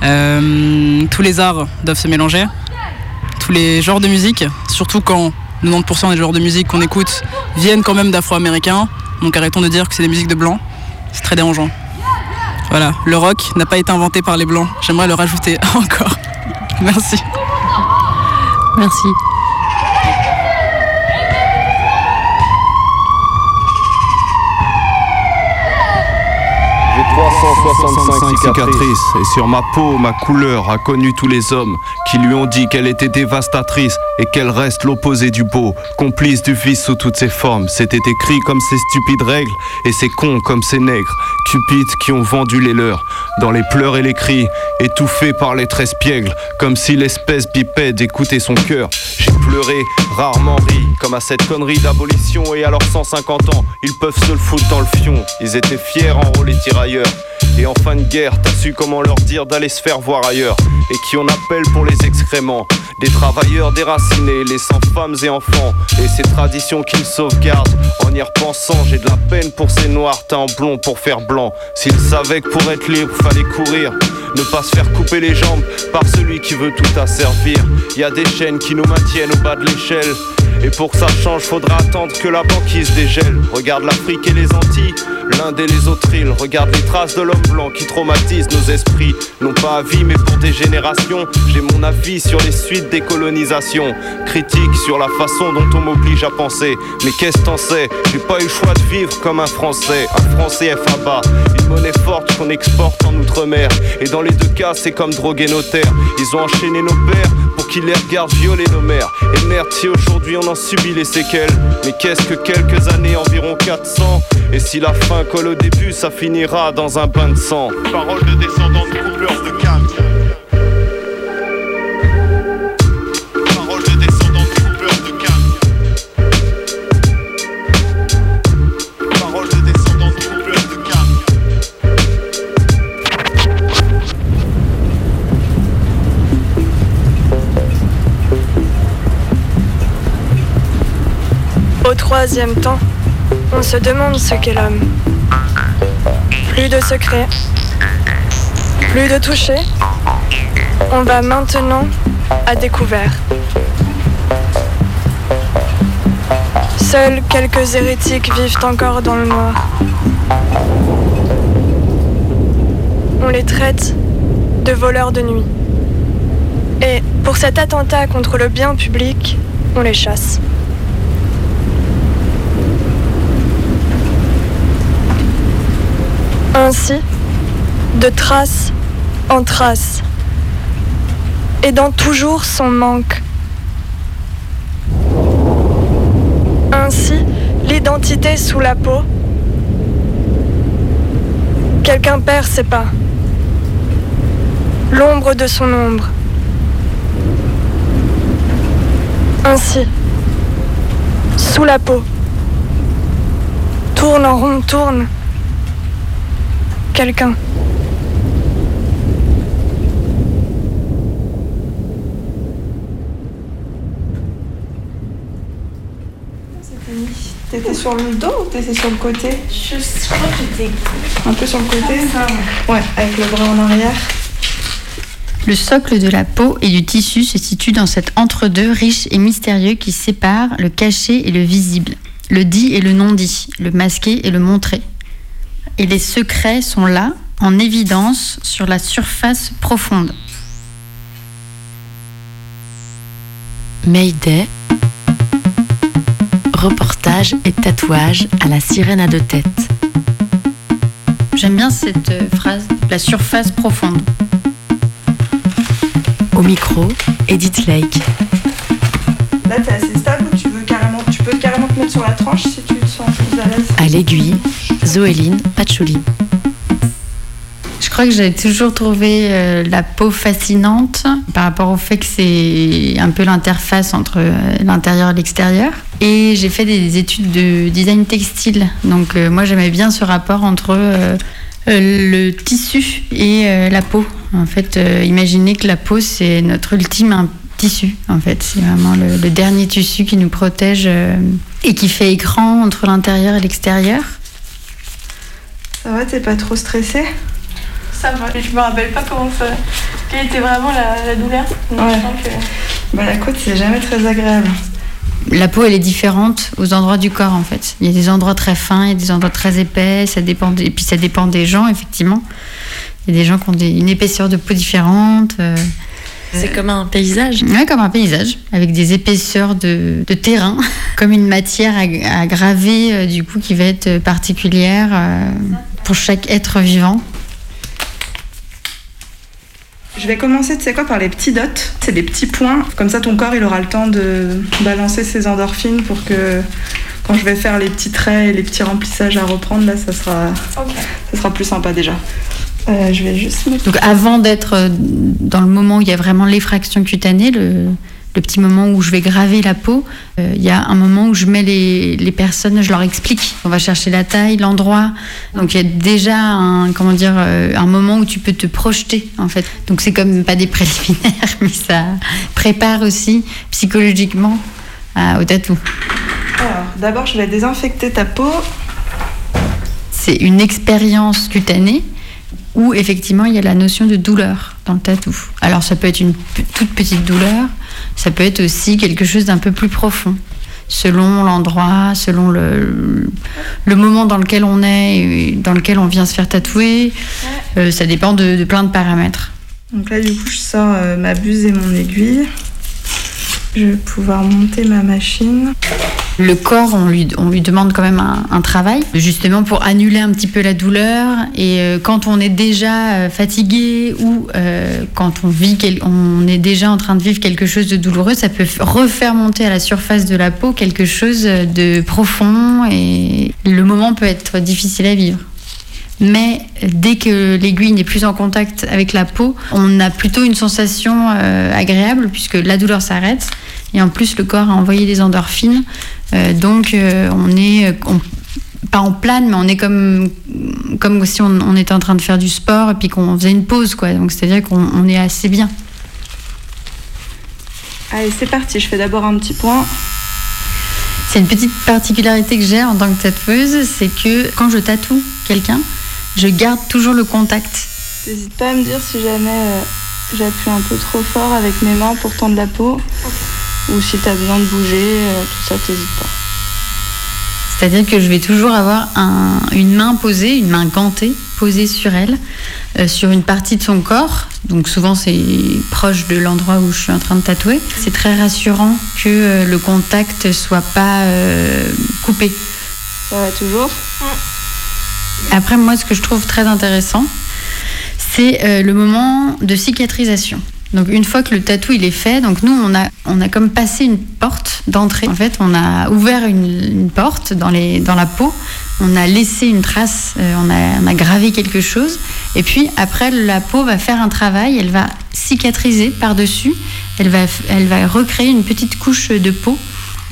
Tous les arts doivent se mélanger. Tous les genres de musique, surtout quand 90% des genres de musique qu'on écoute viennent quand même d'afro-américains. Donc arrêtons de dire que c'est des musiques de blancs. C'est très dérangeant. Voilà, le rock n'a pas été inventé par les blancs. J'aimerais le rajouter (laughs) encore. Merci. Merci. J'ai 365 cicatrices et sur ma peau, ma couleur a connu tous les hommes qui lui ont dit qu'elle était dévastatrice et qu'elle reste l'opposé du beau, complice du vice sous toutes ses formes. C'était écrit comme ces stupides règles et ces cons comme ces nègres, cupides qui ont vendu les leurs dans les pleurs et les cris, étouffés par les traits espiègles, comme si l'espèce bipède écoutait son cœur. J'ai pleuré, rarement ri, comme à cette connerie d'abolition et à leurs 150 ans, ils peuvent se le foutre dans le fion. Ils étaient fiers enrôlés tirailleurs. Et en fin de guerre, t'as su comment leur dire d'aller se faire voir ailleurs. Et qui on appelle pour les excréments Des travailleurs déracinés, laissant femmes et enfants. Et ces traditions qu'ils sauvegardent. En y repensant, j'ai de la peine pour ces noirs teints en blond pour faire blanc. S'ils savaient que pour être libre, fallait courir. Ne pas se faire couper les jambes par celui qui veut tout asservir. Y a des chaînes qui nous maintiennent au bas de l'échelle. Et pour que ça change, faudra attendre que la banquise dégèle. Regarde l'Afrique et les Antilles, l'Inde et les autres îles. Regarde les traces de l'homme blanc qui traumatisent nos esprits. Non pas à vie, mais pour des générations. J'ai mon avis sur les suites des colonisations. Critique sur la façon dont on m'oblige à penser. Mais qu'est-ce que t'en sais? J'ai pas eu le choix de vivre comme un Français. Un Français FABA, une monnaie forte qu'on exporte en Outre-mer. Et dans les deux cas, c'est comme droguer nos terres. Ils ont enchaîné nos pères pour qui les regardent violer nos mères. Et merde, si aujourd'hui on en j'en subis les séquelles. Mais qu'est-ce que quelques années, environ 400 Et si la fin colle au début, ça finira dans un bain de sang. Parole de descendant de coupeurs de 4 troisième temps, on se demande ce qu'est l'homme. Plus de secrets, plus de toucher. On va maintenant à découvert. Seuls quelques hérétiques vivent encore dans le noir. On les traite de voleurs de nuit. Et pour cet attentat contre le bien public, on les chasse. Ainsi, de trace en trace, aidant toujours son manque. Ainsi, l'identité sous la peau. Quelqu'un perd ses pas. L'ombre de son ombre. Ainsi, sous la peau. Tourne en rond, tourne. Quelqu'un. T'étais sur le dos ou t'étais sur le côté? Je crois que j'étais Un peu sur le côté Ouais, avec le bras en arrière. Le socle de la peau et du tissu se situe dans cet entre-deux riche et mystérieux qui sépare le caché et le visible, le dit et le non-dit, le masqué et le montré. Et les secrets sont là, en évidence, sur la surface profonde. Mayday. Reportage et tatouage à la sirène à deux têtes. J'aime bien cette euh, phrase, la surface profonde. Au micro, Edith Lake. Là, t'es assez stable ou tu, veux carrément, tu peux carrément te mettre sur la tranche si tu te sens plus à l'aise? À l'aiguille, Zoéline Patchouli. Je crois que j'ai toujours trouvé euh, la peau fascinante par rapport au fait que c'est un peu l'interface entre euh, l'intérieur et l'extérieur. Et j'ai fait des études de design textile. Donc euh, moi j'aimais bien ce rapport entre le tissu et la peau. En fait, imaginez que la peau c'est notre ultime un tissu. En fait, c'est vraiment le, dernier tissu qui nous protège et qui fait écran entre l'intérieur et l'extérieur. Ça va, t'es pas trop stressée Ça va, je me rappelle pas comment ça. Quelle était vraiment la, la douleur. Ouais. je sens que- Bah, la côte, c'est jamais très agréable. La peau, elle est différente aux endroits du corps, en fait. Il y a des endroits très fins, il y a des endroits très épais, ça dépend et puis ça dépend des gens, effectivement. Il y a des gens qui ont des- une épaisseur de peau différente. euh, C'est comme un paysage Ouais, comme un paysage, avec des épaisseurs de, de terrain, (laughs) comme une matière à, à graver, euh, du coup, qui va être particulière euh, pour chaque être vivant. Je vais commencer, tu sais quoi, par les petits dots. C'est des petits points. Comme ça, ton corps, il aura le temps de balancer ses endorphines pour que quand je vais faire les petits traits et les petits remplissages à reprendre, là, ça sera, ça sera plus sympa déjà. Euh, je vais juste mettre... Donc avant d'être euh, dans le moment où il y a vraiment l'effraction cutanée, le, le petit moment où je vais graver la peau, euh, il y a un moment où je mets les, les personnes, je leur explique. On va chercher la taille, l'endroit. Donc il y a déjà un, comment dire, euh, un moment où tu peux te projeter en fait. Donc c'est comme pas des (laughs) préliminaires, mais ça prépare aussi psychologiquement à- au tatou. Alors, d'abord, je vais désinfecter ta peau. C'est une expérience cutanée où effectivement il y a la notion de douleur dans le tatou. Alors ça peut être une toute petite douleur, ça peut être aussi quelque chose d'un peu plus profond, selon l'endroit, selon le, le moment dans lequel on est et dans lequel on vient se faire tatouer. Euh, ça dépend de, de plein de paramètres. Donc là, du coup, je sors euh, ma buse et mon aiguille. Je vais pouvoir monter ma machine. Le corps, on lui, demande quand même un, travail, justement pour annuler un petit peu la douleur. Et euh, quand on est déjà euh, fatigué ou euh, quand on vit, quel- est déjà en train de vivre quelque chose de douloureux, ça peut refaire monter à la surface de la peau quelque chose de profond et le moment peut être difficile à vivre. Mais dès que l'aiguille n'est plus en contact avec la peau, on a plutôt une sensation agréable puisque la douleur s'arrête et en plus le corps a envoyé des endorphines. Euh, donc euh, on est on- pas en plane, mais on est comme comme si on, on était en train de faire du sport et puis qu'on faisait une pause quoi. Donc c'est à dire qu'on on est assez bien. Allez, c'est parti. Je fais d'abord un petit point. C'est une petite particularité que j'ai en tant que tatoueuse, c'est que quand je tatoue quelqu'un, je garde toujours le contact. N'hésite pas à me dire si jamais euh, j'appuie un peu trop fort avec mes mains pour tendre la peau. Ou si t'as besoin de bouger, euh, tout ça, t'hésites pas. C'est-à-dire que je vais toujours avoir un- une main posée, une main gantée posée sur elle, euh, sur une partie de son corps. Donc souvent c'est proche de l'endroit où je suis en train de tatouer. C'est très rassurant que euh, le contact soit pas euh, coupé. Ça va toujours? Après moi ce que je trouve très intéressant, c'est euh, le moment de cicatrisation. Donc une fois que le tatou il est fait, donc nous on a on a comme passé une porte d'entrée. En fait, on a ouvert une, porte dans les dans la peau. On a laissé une trace, euh, on, a, gravé quelque chose. Et puis après, la peau va faire un travail, elle va cicatriser par-dessus, elle va, elle va recréer une petite couche de peau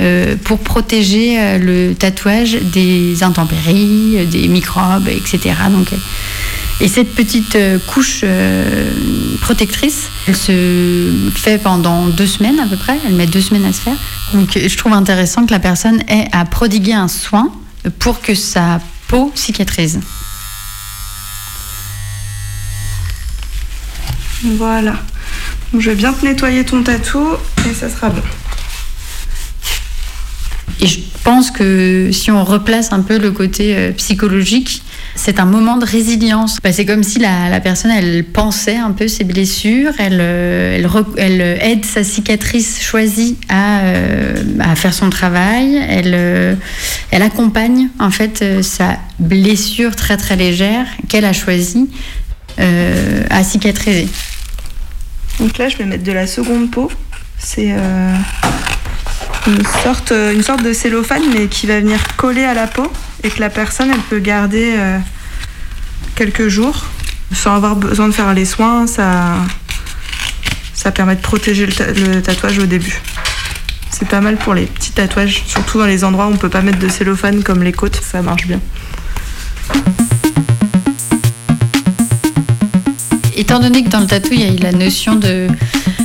euh, pour protéger euh, le tatouage des intempéries, des microbes, etc. Donc, et cette petite euh, couche euh, protectrice, elle se fait pendant deux semaines à peu près. Elle met deux semaines à se faire. Donc je trouve intéressant que la personne ait à prodiguer un soin pour que sa peau cicatrise. Voilà. Donc, je vais bien te nettoyer ton tatou et ça sera bon. Et je pense que si on replace un peu le côté euh, psychologique, c'est un moment de résilience. Bah, c'est comme si la, personne, elle pensait un peu ses blessures, elle, euh, elle aide sa cicatrice choisie à, euh, faire son travail, elle, euh, accompagne en fait euh, sa blessure très très légère qu'elle a choisie euh, à cicatriser. Donc là, je vais mettre de la seconde peau. C'est euh, une, sorte, euh, une sorte de cellophane, mais qui va venir coller à la peau et que la personne, elle peut garder euh, quelques jours sans avoir besoin de faire les soins. Ça, ça permet de protéger le, ta- le tatouage au début. C'est pas mal pour les petits tatouages, surtout dans les endroits où on peut pas mettre de cellophane comme les côtes, ça marche bien. Étant donné que dans le tatou, il y a la notion de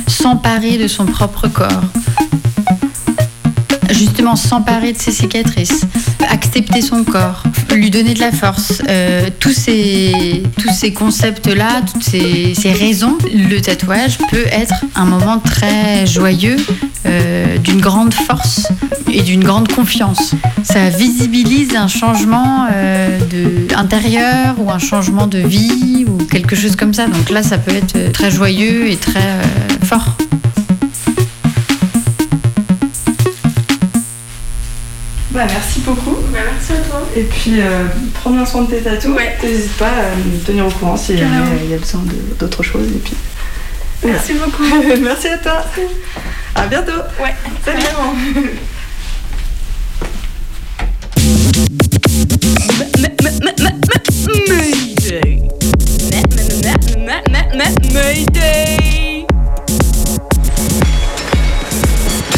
s'emparer de son propre corps, justement s'emparer de ses cicatrices, accepter son corps, lui donner de la force, euh, tous ces, tous ces concepts-là, toutes ces, ces raisons, le tatouage peut être un moment très joyeux, euh, d'une grande force et d'une grande confiance. Ça visibilise un changement euh, intérieur ou un changement de vie ou quelque chose comme ça. Donc là, ça peut être très joyeux et très fort. Bah, merci beaucoup. merci à toi. Et puis, euh, prends bien soin de tes tatous. N'hésite pas à me tenir au courant si jamais Carrément. euh, il y a besoin d'autres choses. Et puis, Merci beaucoup. (laughs) merci à toi. À bientôt. Ouais. Salut. Mayday. Mayday.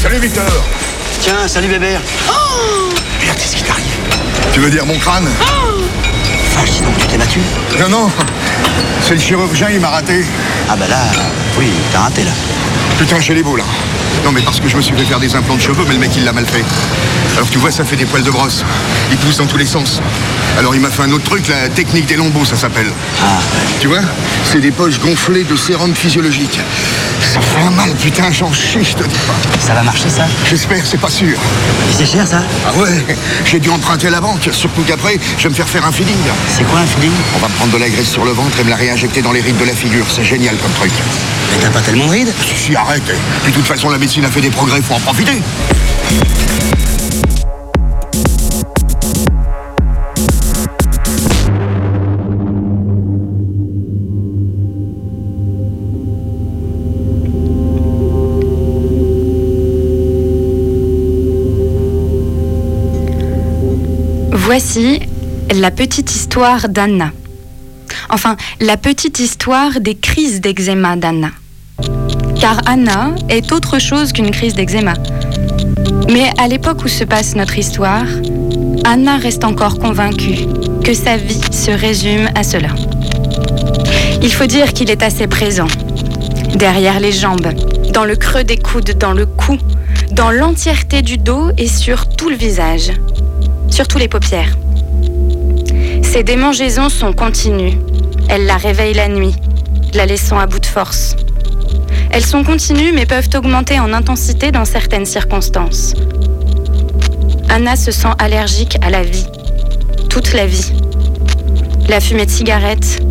Salut Victor Tiens, salut Bébert. Merde, qu'est-ce qui t'arrive Tu veux dire mon crâne Vache, dis donc, tu t'es battu Non, non C'est le chirurgien, il m'a raté. Ah bah là, oui, t'as raté là. Putain, j'ai les beaux là. Non, mais parce que je me suis fait faire des implants de cheveux, mais le mec il l'a mal fait. Alors tu vois, ça fait des poils de brosse. Il pousse dans tous les sens. Alors il m'a fait un autre truc, la technique des lambeaux, ça s'appelle. Ah, Tu vois? C'est des poches gonflées de sérum physiologique. Ça fait un mal, putain, j'en chie, je te dis pas. Ça va marcher ça? J'espère, c'est pas sûr. Et c'est cher ça? Ah ouais J'ai dû emprunter à la banque, surtout qu'après, je vais me faire faire un feeling. C'est quoi un feeling? On va me prendre de la graisse sur le ventre et me la réinjecter dans les rides de la figure. C'est génial comme truc. Mais t'as pas tellement de rides? Si, si, arrête de toute façon, la médecine a fait des progrès, faut en profiter. Voici la petite histoire d'Anna. Enfin, la petite histoire des crises d'eczéma d'Anna. Car Anna est autre chose qu'une crise d'eczéma. Mais à l'époque où se passe notre histoire, Anna reste encore convaincue que sa vie se résume à cela. Il faut dire qu'il est assez présent. Derrière les jambes, dans le creux des coudes, dans le cou, dans l'entièreté du dos et sur tout le visage. Surtout les paupières. Ses démangeaisons sont continues. Elles la réveillent la nuit, la laissant à bout de force. Elles sont continues mais peuvent augmenter en intensité dans certaines circonstances. Anna se sent allergique à la vie. Toute la vie. La fumée de cigarette,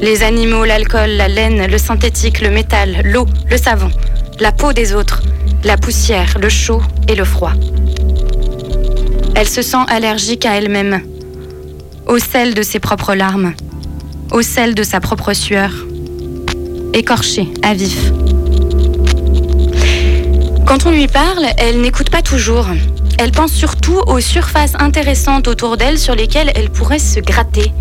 les animaux, l'alcool, la laine, le synthétique, le métal, l'eau, le savon, la peau des autres, la poussière, le chaud et le froid. Elle se sent allergique à elle-même, au sel de ses propres larmes, au sel de sa propre sueur, écorchée à vif. Quand on lui parle, elle n'écoute pas toujours. Elle pense surtout aux surfaces intéressantes autour d'elle sur lesquelles elle pourrait se gratter.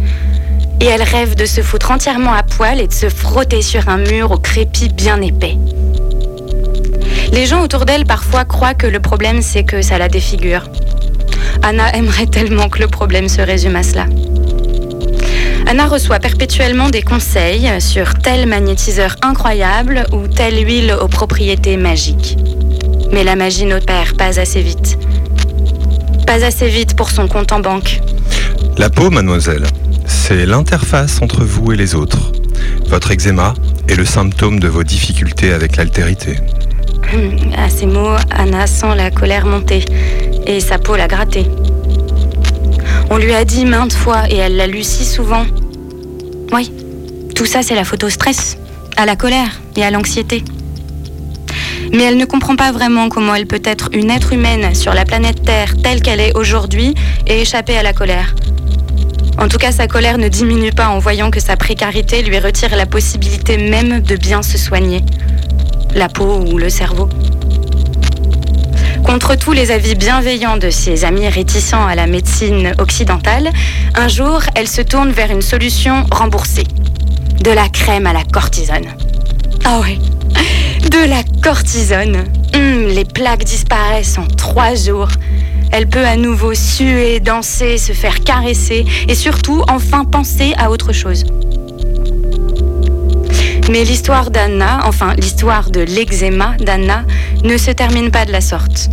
Et elle rêve de se foutre entièrement à poil et de se frotter sur un mur au crépi bien épais. Les gens autour d'elle parfois croient que le problème c'est que ça la défigure. Anna aimerait tellement que le problème se résume à cela. Anna reçoit perpétuellement des conseils sur tel magnétiseur incroyable ou telle huile aux propriétés magiques. Mais la magie n'opère pas assez vite. Pas assez vite pour son compte en banque. La peau, mademoiselle, c'est l'interface entre vous et les autres. Votre eczéma est le symptôme de vos difficultés avec l'altérité. À ces mots, Anna sent la colère monter et sa peau la gratter. On lui a dit maintes fois et elle l'a lu si souvent. Oui, tout ça c'est la photo stress, à la colère et à l'anxiété. Mais elle ne comprend pas vraiment comment elle peut être une être humaine sur la planète Terre telle qu'elle est aujourd'hui et échapper à la colère. En tout cas, sa colère ne diminue pas en voyant que sa précarité lui retire la possibilité même de bien se soigner. La peau ou le cerveau. Contre tous les avis bienveillants de ses amis réticents à la médecine occidentale, un jour, elle se tourne vers une solution remboursée. De la crème à la cortisone. Ah ouais, de la cortisone. Hum, les plaques disparaissent en trois jours. Elle peut à nouveau suer, danser, se faire caresser et surtout enfin penser à autre chose. Mais l'histoire d'Anna, enfin l'histoire de l'eczéma d'Anna, ne se termine pas de la sorte.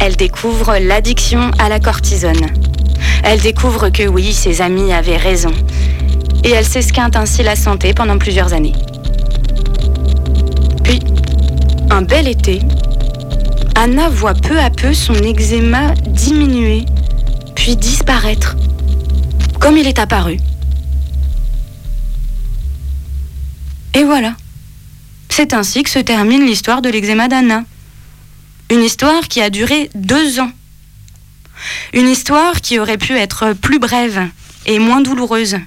Elle découvre l'addiction à la cortisone. Elle découvre que oui, ses amis avaient raison. Et elle s'esquinte ainsi la santé pendant plusieurs années. Un bel été, Anna voit peu à peu son eczéma diminuer, puis disparaître, comme il est apparu. Et voilà. C'est ainsi que se termine l'histoire de l'eczéma d'Anna. Une histoire qui a duré deux ans. Une histoire qui aurait pu être plus brève et moins douloureuse.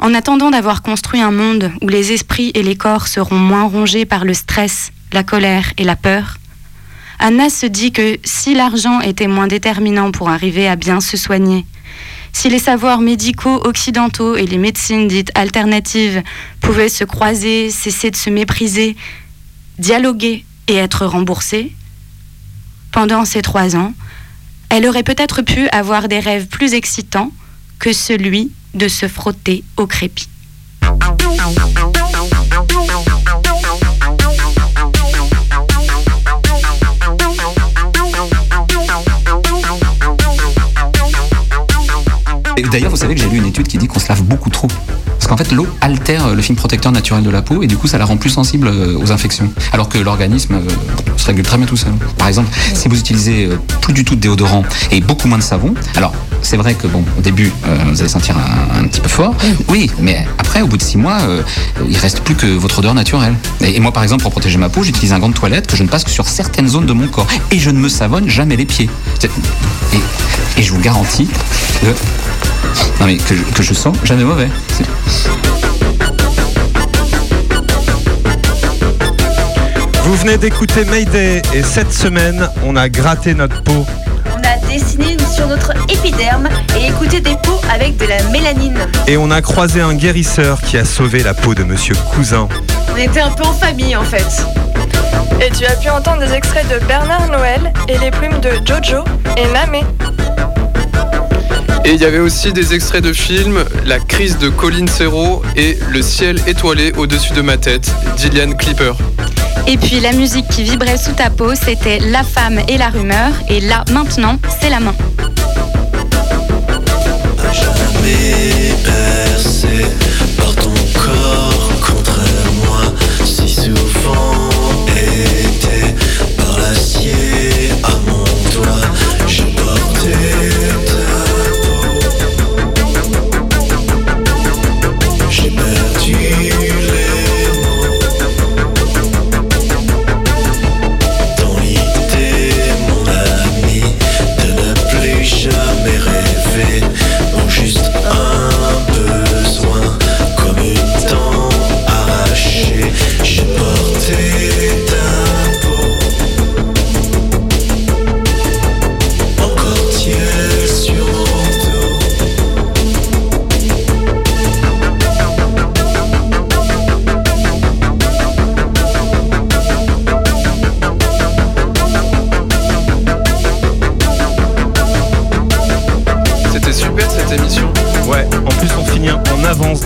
En attendant d'avoir construit un monde où les esprits et les corps seront moins rongés par le stress, la colère et la peur, Anna se dit que si l'argent était moins déterminant pour arriver à bien se soigner, si les savoirs médicaux occidentaux et les médecines dites alternatives pouvaient se croiser, cesser de se mépriser, dialoguer et être remboursés, pendant ces trois ans, elle aurait peut-être pu avoir des rêves plus excitants que celui de se frotter au crépi. D'ailleurs, vous savez que j'ai lu une étude qui dit qu'on se lave beaucoup trop. Qu'en fait, l'eau altère le film protecteur naturel de la peau et du coup, ça la rend plus sensible euh, aux infections. Alors que l'organisme euh, se régule très bien tout seul. Par exemple, si vous utilisez euh, plus du tout de déodorant et beaucoup moins de savon, alors c'est vrai que bon, au début, euh, vous allez sentir un, petit peu fort. Oui, mais après, au bout de six mois, euh, il reste plus que votre odeur naturelle. Et, moi, par exemple, pour protéger ma peau, j'utilise un gant de toilette que je ne passe que sur certaines zones de mon corps. Et je ne me savonne jamais les pieds. Et, et je vous garantis que, non mais que, je- que je sens jamais mauvais. Vous venez d'écouter Mayday et cette semaine, on a gratté notre peau. On a dessiner sur notre épiderme et écouter des peaux avec de la mélanine. Et on a croisé un guérisseur qui a sauvé la peau de Monsieur Cousin. On était un peu en famille en fait. Et tu as pu entendre des extraits de Bernard Noël et les plumes de Jojo et Namé. Et il y avait aussi des extraits de films La crise de Colin Serrault et Le ciel étoilé au-dessus de ma tête, d'Iliane Clipper. Et puis la musique qui vibrait sous ta peau, c'était La femme et la rumeur. Et là, maintenant, c'est la main. jamais percé par ton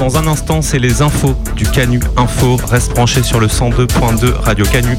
dans un instant, c'est les infos du Canu Info. Reste branché sur le 102.2 Radio Canu.